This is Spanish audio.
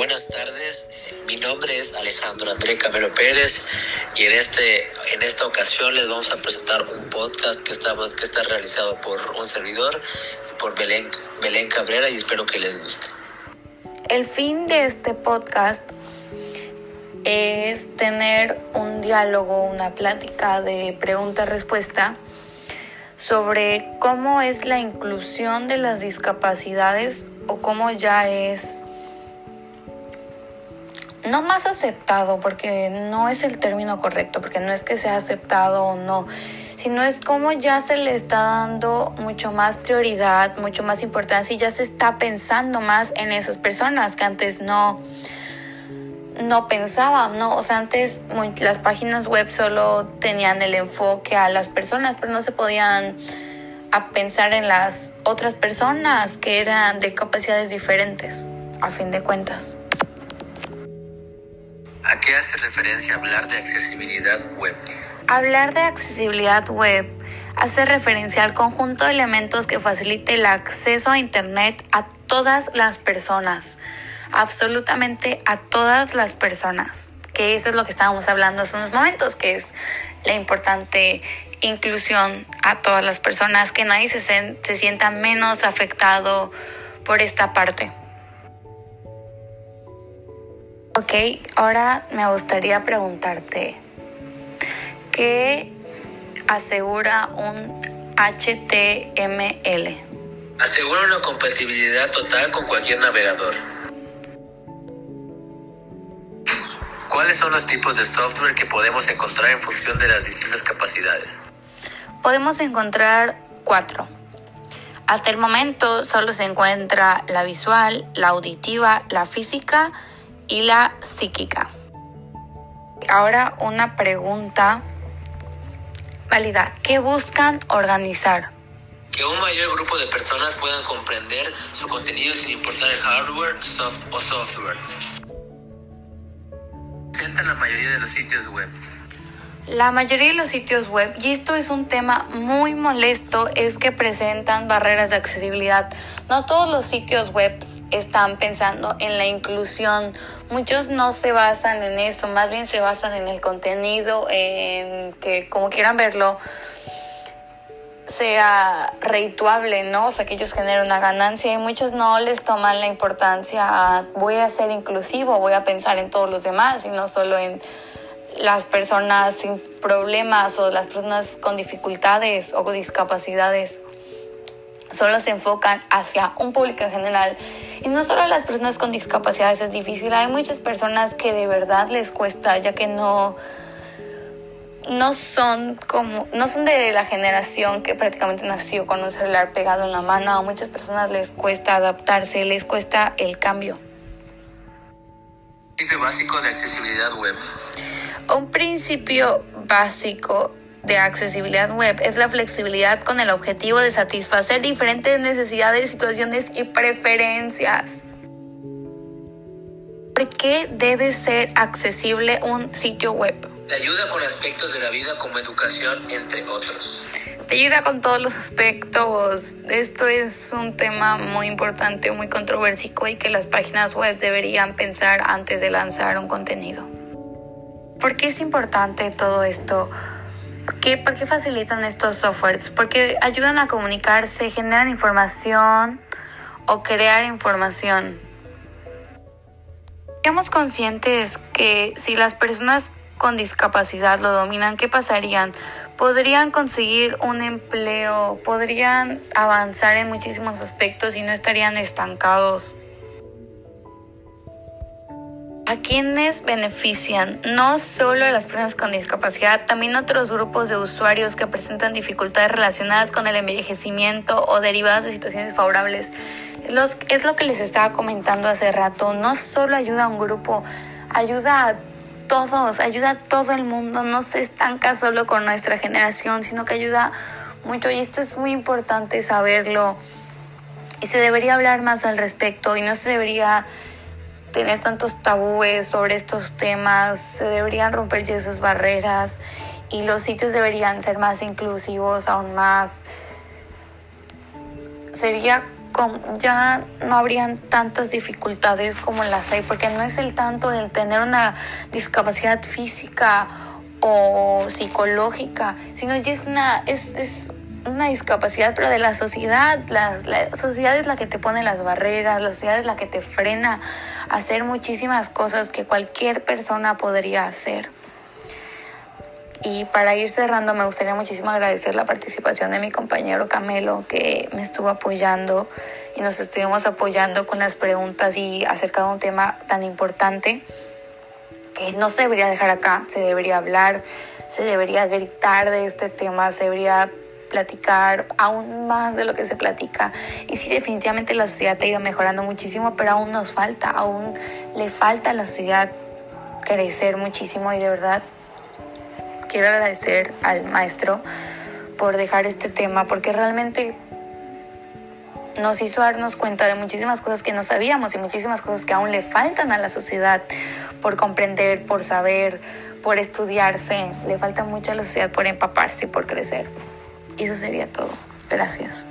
Buenas tardes, mi nombre es Alejandro André Camelo Pérez y en, este, en esta ocasión les vamos a presentar un podcast que, que está realizado por un servidor, por Belén, Belén Cabrera y espero que les guste. El fin de este podcast es tener un diálogo, una plática de pregunta-respuesta sobre cómo es la inclusión de las discapacidades o cómo ya es no más aceptado, porque no es el término correcto, porque no es que sea aceptado o no, sino es como ya se le está dando mucho más prioridad, mucho más importancia y ya se está pensando más en esas personas que antes no no pensaban, ¿no? O sea, antes las páginas web solo tenían el enfoque a las personas, pero no se podían a pensar en las otras personas que eran de capacidades diferentes, a fin de cuentas. ¿A qué hace referencia hablar de accesibilidad web? Hablar de accesibilidad web hace referencia al conjunto de elementos que facilite el acceso a Internet a todas las personas, absolutamente a todas las personas, que eso es lo que estábamos hablando hace unos momentos, que es la importante inclusión a todas las personas, que nadie se, se sienta menos afectado por esta parte. Ok, ahora me gustaría preguntarte, ¿qué asegura un HTML? Asegura una compatibilidad total con cualquier navegador. ¿Cuáles son los tipos de software que podemos encontrar en función de las distintas capacidades? Podemos encontrar cuatro. Hasta el momento solo se encuentra la visual, la auditiva, la física y la psíquica. Ahora una pregunta válida. ¿Qué buscan organizar? Que un mayor grupo de personas puedan comprender su contenido sin importar el hardware soft o software. Presentan la mayoría de los sitios web. La mayoría de los sitios web, y esto es un tema muy molesto, es que presentan barreras de accesibilidad. No todos los sitios web están pensando en la inclusión. Muchos no se basan en esto, más bien se basan en el contenido, en que como quieran verlo, sea reituable, ¿no? O sea, que ellos generen una ganancia y muchos no les toman la importancia a voy a ser inclusivo, voy a pensar en todos los demás y no solo en las personas sin problemas o las personas con dificultades o con discapacidades. Solo se enfocan hacia un público en general y no solo a las personas con discapacidades es difícil, hay muchas personas que de verdad les cuesta, ya que no no son como no son de la generación que prácticamente nació con un celular pegado en la mano. A muchas personas les cuesta adaptarse, les cuesta el cambio. Principio básico de accesibilidad web. Un principio básico de accesibilidad web es la flexibilidad con el objetivo de satisfacer diferentes necesidades, situaciones y preferencias. ¿Por qué debe ser accesible un sitio web? Te ayuda con aspectos de la vida como educación, entre otros. Te ayuda con todos los aspectos. Esto es un tema muy importante, muy controversico y que las páginas web deberían pensar antes de lanzar un contenido. ¿Por qué es importante todo esto? ¿Por qué, ¿Por qué facilitan estos softwares? Porque ayudan a comunicarse, generan información o crear información. Seamos conscientes que si las personas con discapacidad lo dominan, ¿qué pasarían? Podrían conseguir un empleo, podrían avanzar en muchísimos aspectos y no estarían estancados. ¿A quiénes benefician? No solo a las personas con discapacidad, también otros grupos de usuarios que presentan dificultades relacionadas con el envejecimiento o derivadas de situaciones favorables. Los, es lo que les estaba comentando hace rato. No solo ayuda a un grupo, ayuda a todos, ayuda a todo el mundo. No se estanca solo con nuestra generación, sino que ayuda mucho. Y esto es muy importante saberlo. Y se debería hablar más al respecto y no se debería tener tantos tabúes sobre estos temas, se deberían romper ya esas barreras y los sitios deberían ser más inclusivos, aún más. Sería ya no habrían tantas dificultades como las hay, porque no es el tanto el tener una discapacidad física o psicológica, sino ya es una, es una discapacidad, pero de la sociedad. La, la, sociedad es la que te pone las barreras, la sociedad es la que te frena a hacer muchísimas cosas que cualquier persona podría hacer. Y para ir cerrando, me gustaría muchísimo agradecer la participación de mi compañero Camelo, que me estuvo apoyando y nos estuvimos apoyando con las preguntas y acerca de un tema tan importante que no se debería dejar acá, se debería hablar, se debería gritar de este tema, se debería platicar aún más de lo que se platica. Y sí, definitivamente la sociedad ha ido mejorando muchísimo, pero aún nos falta, aún le falta a la sociedad crecer muchísimo y de verdad quiero agradecer al maestro por dejar este tema, porque realmente nos hizo darnos cuenta de muchísimas cosas que no sabíamos y muchísimas cosas que aún le faltan a la sociedad por comprender, por saber, por estudiarse. Le falta mucho a la sociedad por empaparse y por crecer. Eso sería todo. Gracias.